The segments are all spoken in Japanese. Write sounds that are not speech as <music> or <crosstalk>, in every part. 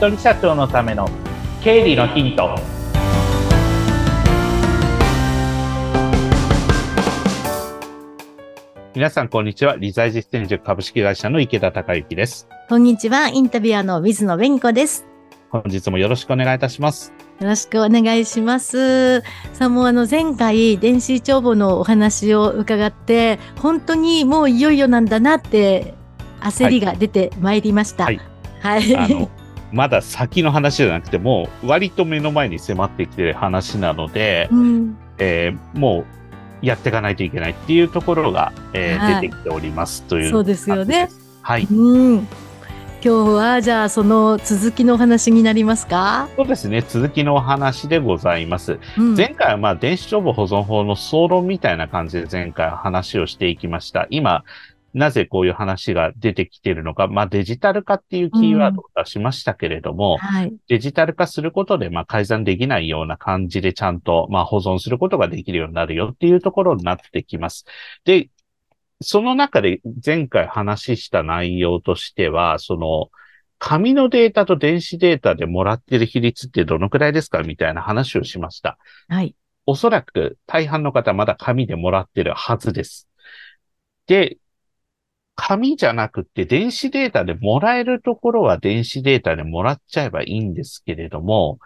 人社長のための経理のヒント皆さんこんにちは理財実践塾株式会社の池田孝之ですこんにちはインタビュアーの水野弁子です本日もよろしくお願いいたしますよろしくお願いします。さあもうあの前回電子帳簿のお話を伺って本当にもういよいよなんだなって焦りが出てまいりました。はい。はい。あのまだ先の話じゃなくてもう割と目の前に迫ってきてる話なので、うん、えーもうやっていかないといけないっていうところが、えーはい出てきておりますというそうですよね。はい。うん。今日はじゃあその続きのお話になりますか？そうですね。続きのお話でございます。うん、前回はまあ電子帳簿保存法の総論みたいな感じで前回は話をしていきました。今、なぜこういう話が出てきているのか、まあデジタル化っていうキーワードを出しましたけれども、はい。デジタル化することでまあ改ざんできないような感じでちゃんとまあ保存することができるようになるよっていうところになってきます。で、その中で前回話した内容としては、その、紙のデータと電子データでもらってる比率ってどのくらいですかみたいな話をしました。はい。おそらく大半の方はまだ紙でもらってるはずです。で、紙じゃなくて電子データでもらえるところは電子データでもらっちゃえばいいんですけれども、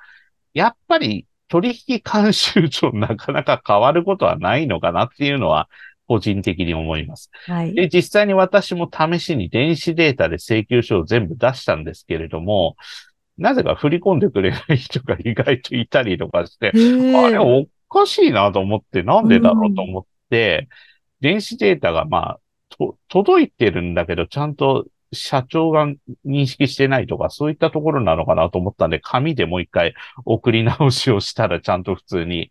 やっぱり取引慣習上なかなか変わることはないのかなっていうのは個人的に思います。はい。で、実際に私も試しに電子データで請求書を全部出したんですけれども、なぜか振り込んでくれない人が意外といたりとかして、あれおかしいなと思って、なんでだろうと思って、電子データがまあ、と、届いてるんだけど、ちゃんと社長が認識してないとか、そういったところなのかなと思ったんで、紙でもう一回送り直しをしたら、ちゃんと普通に、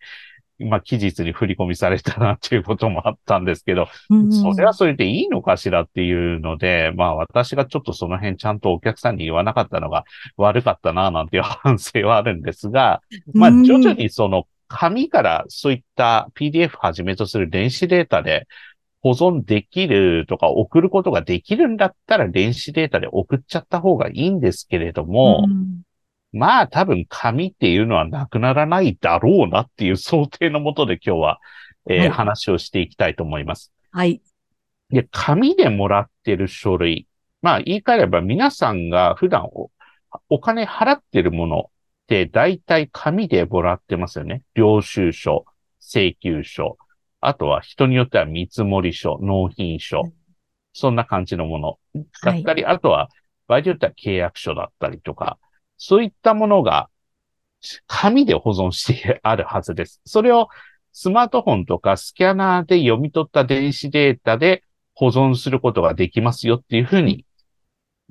まあ、期日に振り込みされたなっていうこともあったんですけど、うんそれはそれでいいのかしらっていうので、まあ私がちょっとその辺ちゃんとお客さんに言わなかったのが悪かったななんていう反省はあるんですが、まあうん徐々にその紙からそういった PDF はじめとする電子データで保存できるとか送ることができるんだったら電子データで送っちゃった方がいいんですけれども、うんまあ多分紙っていうのはなくならないだろうなっていう想定のもとで今日は、えーはい話をしていきたいと思います。はい。で、紙でもらってる書類。まあ、言い換えれば皆さんが普段おお金払ってるものって大体紙でもらってますよね。領収書、請求書。あとは人によっては見積書、納品書。そんな感じのもの。だったり、あとは場合によっては契約書だったりとか、そういったものが紙で保存してあるはずです。それをスマートフォンとかスキャナーで読み取った電子データで保存することができますよっていうふうに、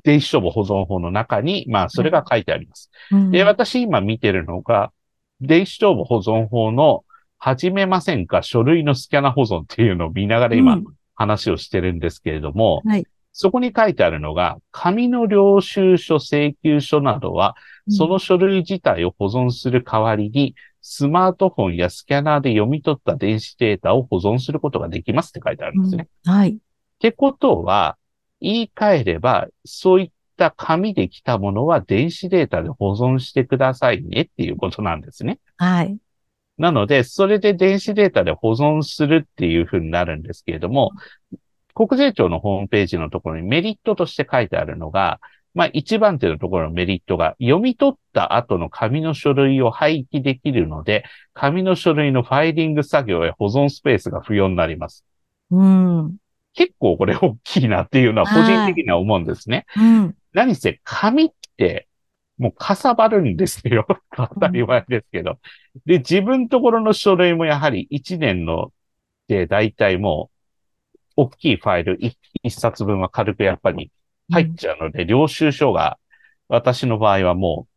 電子帳簿保存法の中に、まあ、それが書いてあります。うん。で、私今見てるのが、電子帳簿保存法の始めませんか？書類のスキャナ保存っていうのを見ながら今うん話をしてるんですけれども、はいそこに書いてあるのが、紙の領収書、請求書などは、その書類自体を保存する代わりに、スマートフォンやスキャナーで読み取った電子データを保存することができますって書いてあるんですね。うんはい。ってことは、言い換えれば、そういった紙で来たものは電子データで保存してくださいねっていうことなんですね。はい。なので、それで電子データで保存するっていうふうになるんですけれども、国税庁のホームページのところにメリットとして書いてあるのが、まあ一番手のところのメリットが読み取った後の紙の書類を廃棄できるので、紙の書類のファイリング作業や保存スペースが不要になります。うん。結構これ大きいなっていうのは個人的には思うんですね。うん。何せ紙ってもうかさばるんですよ。当たり前ですけど。で、自分ところの書類もやはり1年ので大体もう大きいファイル 1, 冊分は軽くやっぱり入っちゃうので、領収書が私の場合はも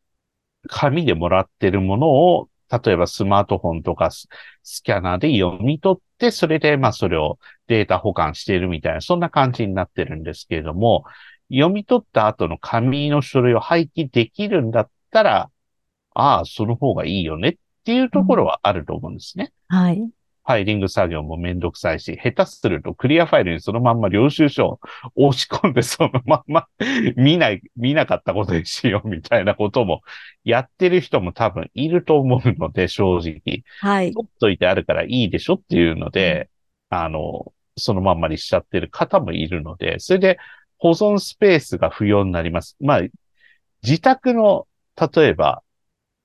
う紙でもらってるものを例えばスマートフォンとかススキャナーで読み取って、それでまあそれをデータ保管しているみたいな、そんな感じになってるんですけれども、読み取った後の紙の書類を廃棄できるんだったら、ああ、その方がいいよねっていうところはあると思うんですね。はい。ファイリング作業もめんどくさいし、下手するとクリアファイルにそのまんま領収書を押し込んでそのまんま <laughs> 見ない、見なかったことにしようみたいなこともやってる人も多分いると思うので、正直。はい。取っといてあるからいいでしょっていうので、うん、あの、そのまんまにしちゃってる方もいるので、それで保存スペースが不要になります。まあ、自宅の、例えば、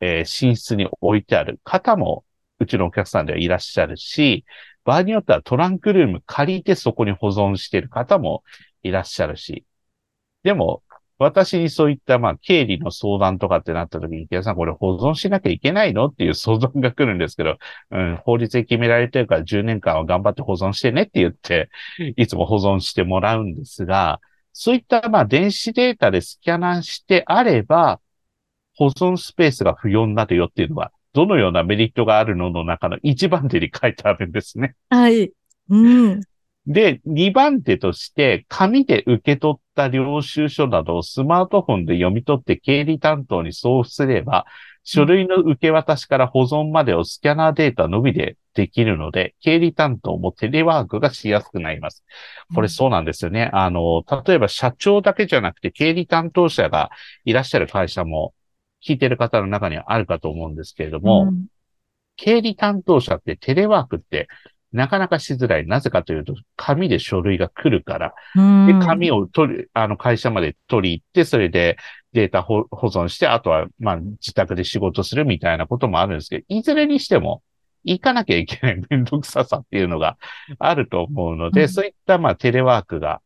えー、寝室に置いてある方も、うちのお客さんではいらっしゃるし、場合によってはトランクルーム借りてそこに保存している方もいらっしゃるし、でも、私にそういった、まあ、経理の相談とかってなった時に、池田さん、これ保存しなきゃいけないの？っていう相談が来るんですけど、うん、法律で決められてるから10年間は頑張って保存してねって言って、いつも保存してもらうんですが、そういった、まあ、電子データでスキャナしてあれば、保存スペースが不要になるよっていうのは、どのようなメリットがあるのの中の一番手に書いてあるんですね。はい。うん。で、2番手として、紙で受け取った領収書などをスマートフォンで読み取って経理担当に送付すれば、書類の受け渡しから保存までをスキャナーデータのみでできるので、経理担当もテレワークがしやすくなります。これそうなんですよね。あの、例えば社長だけじゃなくて経理担当者がいらっしゃる会社も聞いてる方の中にはあるかと思うんですけれども、うん、経理担当者ってテレワークってなかなかしづらい。なぜかというと、紙で書類が来るから。で、紙を取る、あの、会社まで取り行って、それでデータ保存して、あとは、まあ、自宅で仕事するみたいなこともあるんですけど、いずれにしても、行かなきゃいけない <laughs> めんどくささっていうのがあると思うので、うん、そういった、まあ、テレワークが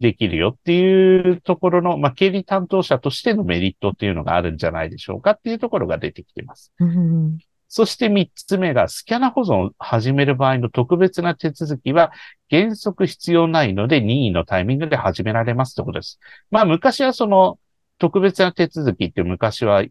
できるよっていうところの、まあ、経理担当者としてのメリットっていうのがあるんじゃないでしょうかっていうところが出てきています。うんそして三つ目が、スキャナ保存を始める場合の特別な手続きは原則必要ないので任意のタイミングで始められますということです。まあ昔はその特別な手続きって昔は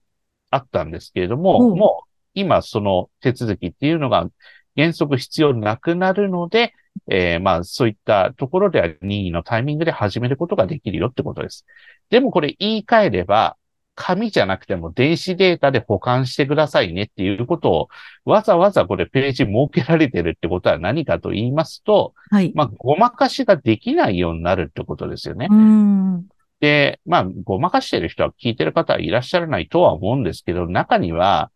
あったんですけれども、うん、もう今その手続きっていうのが原則必要なくなるので、えー、まあそういったところでは任意のタイミングで始めることができるよってことです。でもこれ言い換えれば、紙じゃなくても電子データで保管してくださいねっていうことを、わざわざこれページ設けられてるってことは何かと言いますと、はい。まあ、ごまかしができないようになるってことですよね。うん。で、まあ、ごまかしてる人は聞いてる方はいらっしゃらないとは思うんですけど、中には、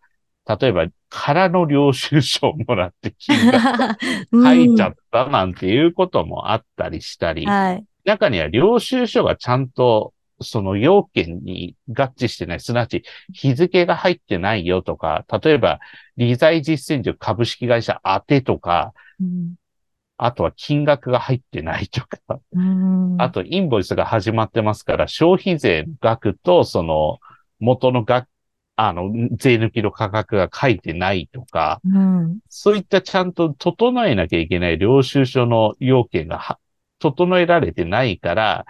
例えば、空の領収書をもらって金額書いちゃったなんていうこともあったりしたり、はい、中には領収書がちゃんとその要件に合致してない、すなわち日付が入ってないよとか、例えば、理財実践所株式会社宛てとか、うん、あとは金額が入ってないとか、うん、あとインボイスが始まってますから、消費税額とその元の額、あの、税抜きの価格が書いてないとか、うん、そういったちゃんと整えなきゃいけない領収書の要件が整えられてないから、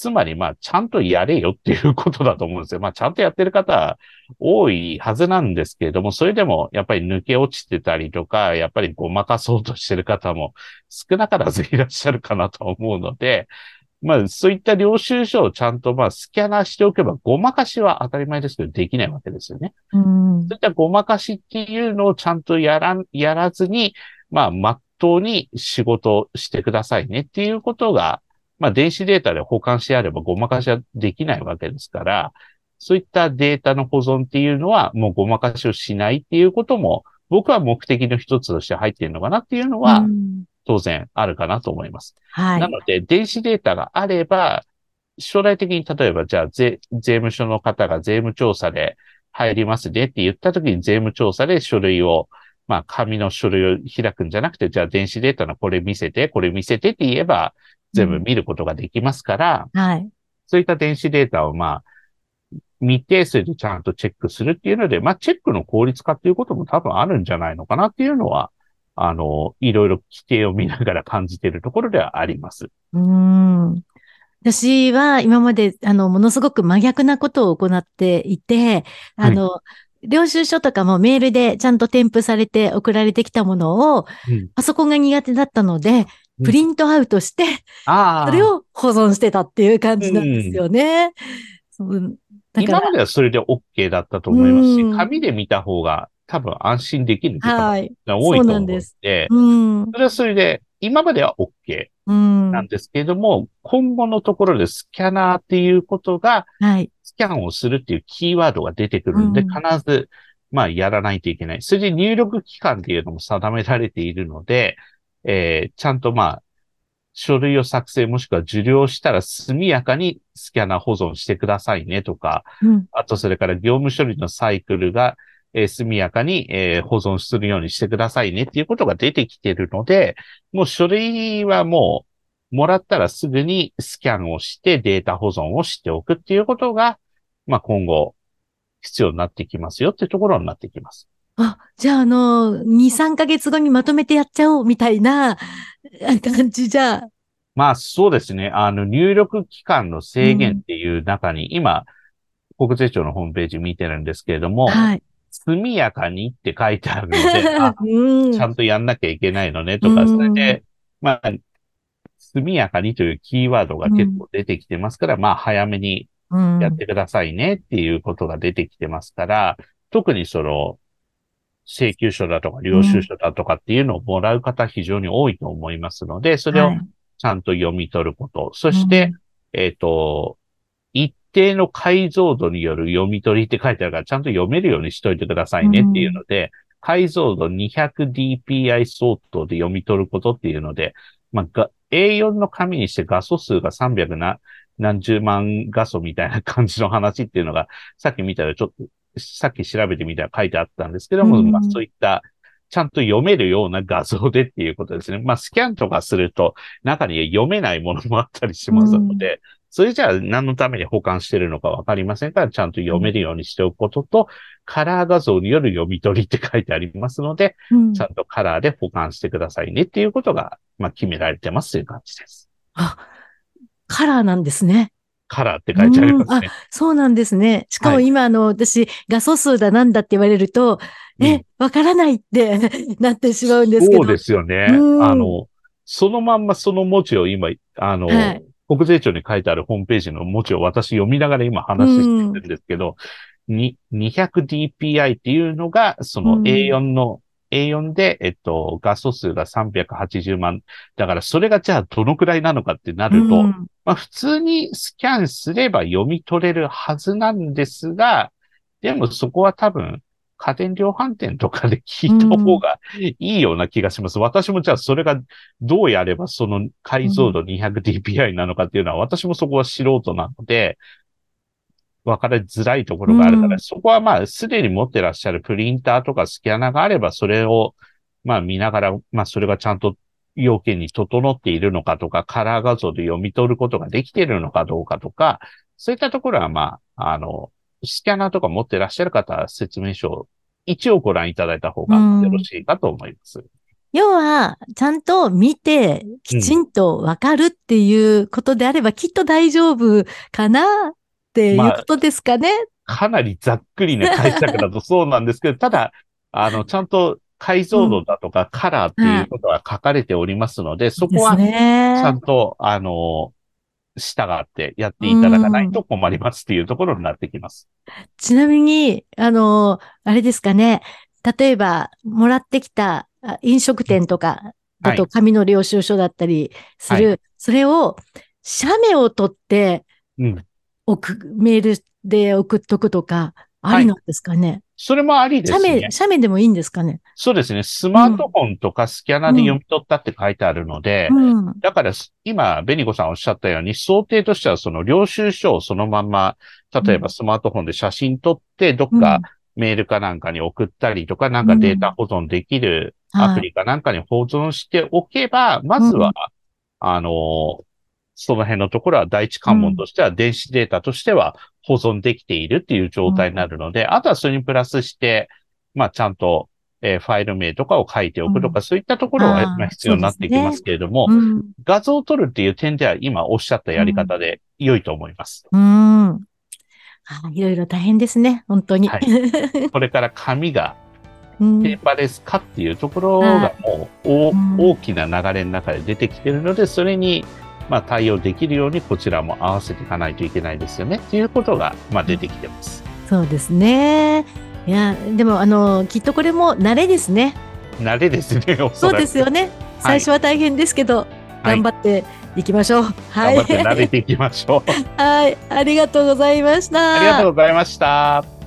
つまり、まあ、ちゃんとやれよっていうことだと思うんですよ。まあ、ちゃんとやってる方多いはずなんですけれども、それでも、やっぱり抜け落ちてたりとか、やっぱりごまかそうとしてる方も少なからずいらっしゃるかなと思うので、まあ、そういった領収書をちゃんと、まあ、スキャナーしておけば、ごまかしは当たり前ですけど、できないわけですよね。うん、そういったごまかしっていうのをちゃんとやら、やらずに、まあ、まっとうに仕事してくださいねっていうことが、まあ、電子データで保管してあればごまかしはできないわけですから、そういったデータの保存っていうのは、もうごまかしをしないっていうことも、僕は目的の一つとして入っているのかなっていうのは、当然あるかなと思います。はい。なので、電子データがあれば、将来的に例えば、じゃあ税、税務署の方が税務調査で入りますねって言った時に税務調査で書類を、まあ、紙の書類を開くんじゃなくて、じゃあ電子データのこれ見せて、これ見せてって言えば、全部見ることができますから、うん、はい。そういった電子データをまあ、見て、それでちゃんとチェックするっていうので、まあ、チェックの効率化っていうことも多分あるんじゃないのかなっていうのは、あの、いろいろ規定を見ながら感じているところではあります。うん。私は今まで、あの、ものすごく真逆なことを行っていて、あの、はい、領収書とかもメールでちゃんと添付されて送られてきたものを、うん、パソコンが苦手だったので、プリントアウトして、それを保存してたっていう感じなんですよね。今まではそれで OK だったと思いますし、紙で見た方が多分安心できる方が多いと思うので、はい、でうん、それはそれで、今までは OK なんですけれども、うん、今後のところでスキャナーっていうことが、スキャンをするっていうキーワードが出てくるんで、必ず、まあ、やらないといけない。それで入力期間っていうのも定められているので、えー、ちゃんとまあ、書類を作成もしくは受領したら速やかにスキャナー保存してくださいねとか、うん、あとそれから業務処理のサイクルが、えー、速やかに、えー、保存するようにしてくださいねっていうことが出てきてるので、もう書類はもうもらったらすぐにスキャンをしてデータ保存をしておくっていうことが、まあ今後必要になってきますよっていうところになってきます。あ、じゃあ、あの、2、3ヶ月後にまとめてやっちゃおうみたいな感じじゃ。まあ、そうですね。あの、入力期間の制限っていう中に、うん、今、国税庁のホームページ見てるんですけれども、はい。速やかにって書いてあるので、<laughs> あ、うん、ちゃんとやんなきゃいけないのねとか、それで、まあ、速やかにというキーワードが結構出てきてますから、うん、まあ、早めにやってくださいねっていうことが出てきてますから、特にその、請求書だとか、領収書だとかっていうのをもらう方非常に多いと思いますので、それをちゃんと読み取ること。はい、そして、うん、えっ、ー、と、一定の解像度による読み取りって書いてあるから、ちゃんと読めるようにしといてくださいねっていうので、うん、解像度 200dpi 相当で読み取ることっていうので、まあ、A4 の紙にして画素数が300な、何十万画素みたいな感じの話っていうのが、さっき見たらちょっとさっき調べてみたら書いてあったんですけども、うん、まあそういったちゃんと読めるような画像でっていうことですね。まあスキャンとかすると中に読めないものもあったりしますので、うん、それじゃあ何のために保管してるのかわかりませんから、ちゃんと読めるようにしておくことと、カラー画像による読み取りって書いてありますので、うん、ちゃんとカラーで保管してくださいねっていうことが、まあ決められてますという感じです。あ、カラーなんですね。カラーって書いてありますね。あ、そうなんですね。しかも今、あの、私、画素数だなんだって言われると、え、わからないって <laughs> なってしまうんですけど。そうですよね。あの、そのまんまその文字を今、あの、はい、国税庁に書いてあるホームページの文字を私読みながら今話してるんですけど、200dpi っていうのが、その A4 の A4 で、えっと、画素数が380万。だからそれがじゃあどのくらいなのかってなると、うん、まあ普通にスキャンすれば読み取れるはずなんですが、でもそこは多分家電量販店とかで聞いた方がいいような気がします。うん、私もじゃあそれがどうやればその解像度 200dpi なのかっていうのは私もそこは素人なので、分かりづらいところがあるから、うん、そこはまあ、すでに持ってらっしゃるプリンターとかスキャナーがあれば、それを、まあ見ながら、まあそれがちゃんと要件に整っているのかとか、カラー画像で読み取ることができているのかどうかとか、そういったところはまあ、あの、スキャナーとか持ってらっしゃる方は説明書を一応ご覧いただいた方がよろしいかと思います。うん、要は、ちゃんと見て、きちんとわかるっていうことであれば、きっと大丈夫かなっていうことですかね。まあ、かなりざっくりな解釈だとそうなんですけど、ただ、<laughs> あの、ちゃんと解像度だとかカラーっていうことは書かれておりますので、うん、そこは、ちゃんと、あの、従ってやっていただかないと困りますっていうところになってきます。ちなみに、あの、あれですかね。例えば、もらってきた飲食店とかだと紙の領収書だったりする、はい、それを、写メを取って、うん、送、メールで送っとくとか、ありなんですかね、はい、それもありですね。写メ、写メでもいいんですかね？そうですね。スマートフォンとかスキャナーで読み取ったって書いてあるので、うん、だから今、ベニコさんおっしゃったように、想定としてはその領収書をそのまんま、例えばスマートフォンで写真撮って、どっかメールかなんかに送ったりとか、なんかデータ保存できるアプリかなんかに保存しておけば、まずは、あの、その辺のところは第一関門としては電子データとしては保存できているっていう状態になるので、うん、あとはそれにプラスして、まあちゃんと、えー、ファイル名とかを書いておくとか、うん、そういったところは、まあ、必要になってきますけれども、ね。うん、画像を撮るっていう点では今おっしゃったやり方で良いと思います。うん。あいろいろ大変ですね、本当に。はい、<laughs> これから紙がペーパーレスかっていうところがもう、大きな流れの中で出てきているので、それにまあ、対応できるようにこちらも合わせていかないといけないですよねっていうことが、まあ、出てきてます。そうですね。いや、でも、あの、きっとこれも慣れですね。慣れですね、そうですよね。最初は大変ですけど、頑張っていきましょう。はい。頑張って慣れていきましょう。<laughs> はい。ありがとうございました。ありがとうございました。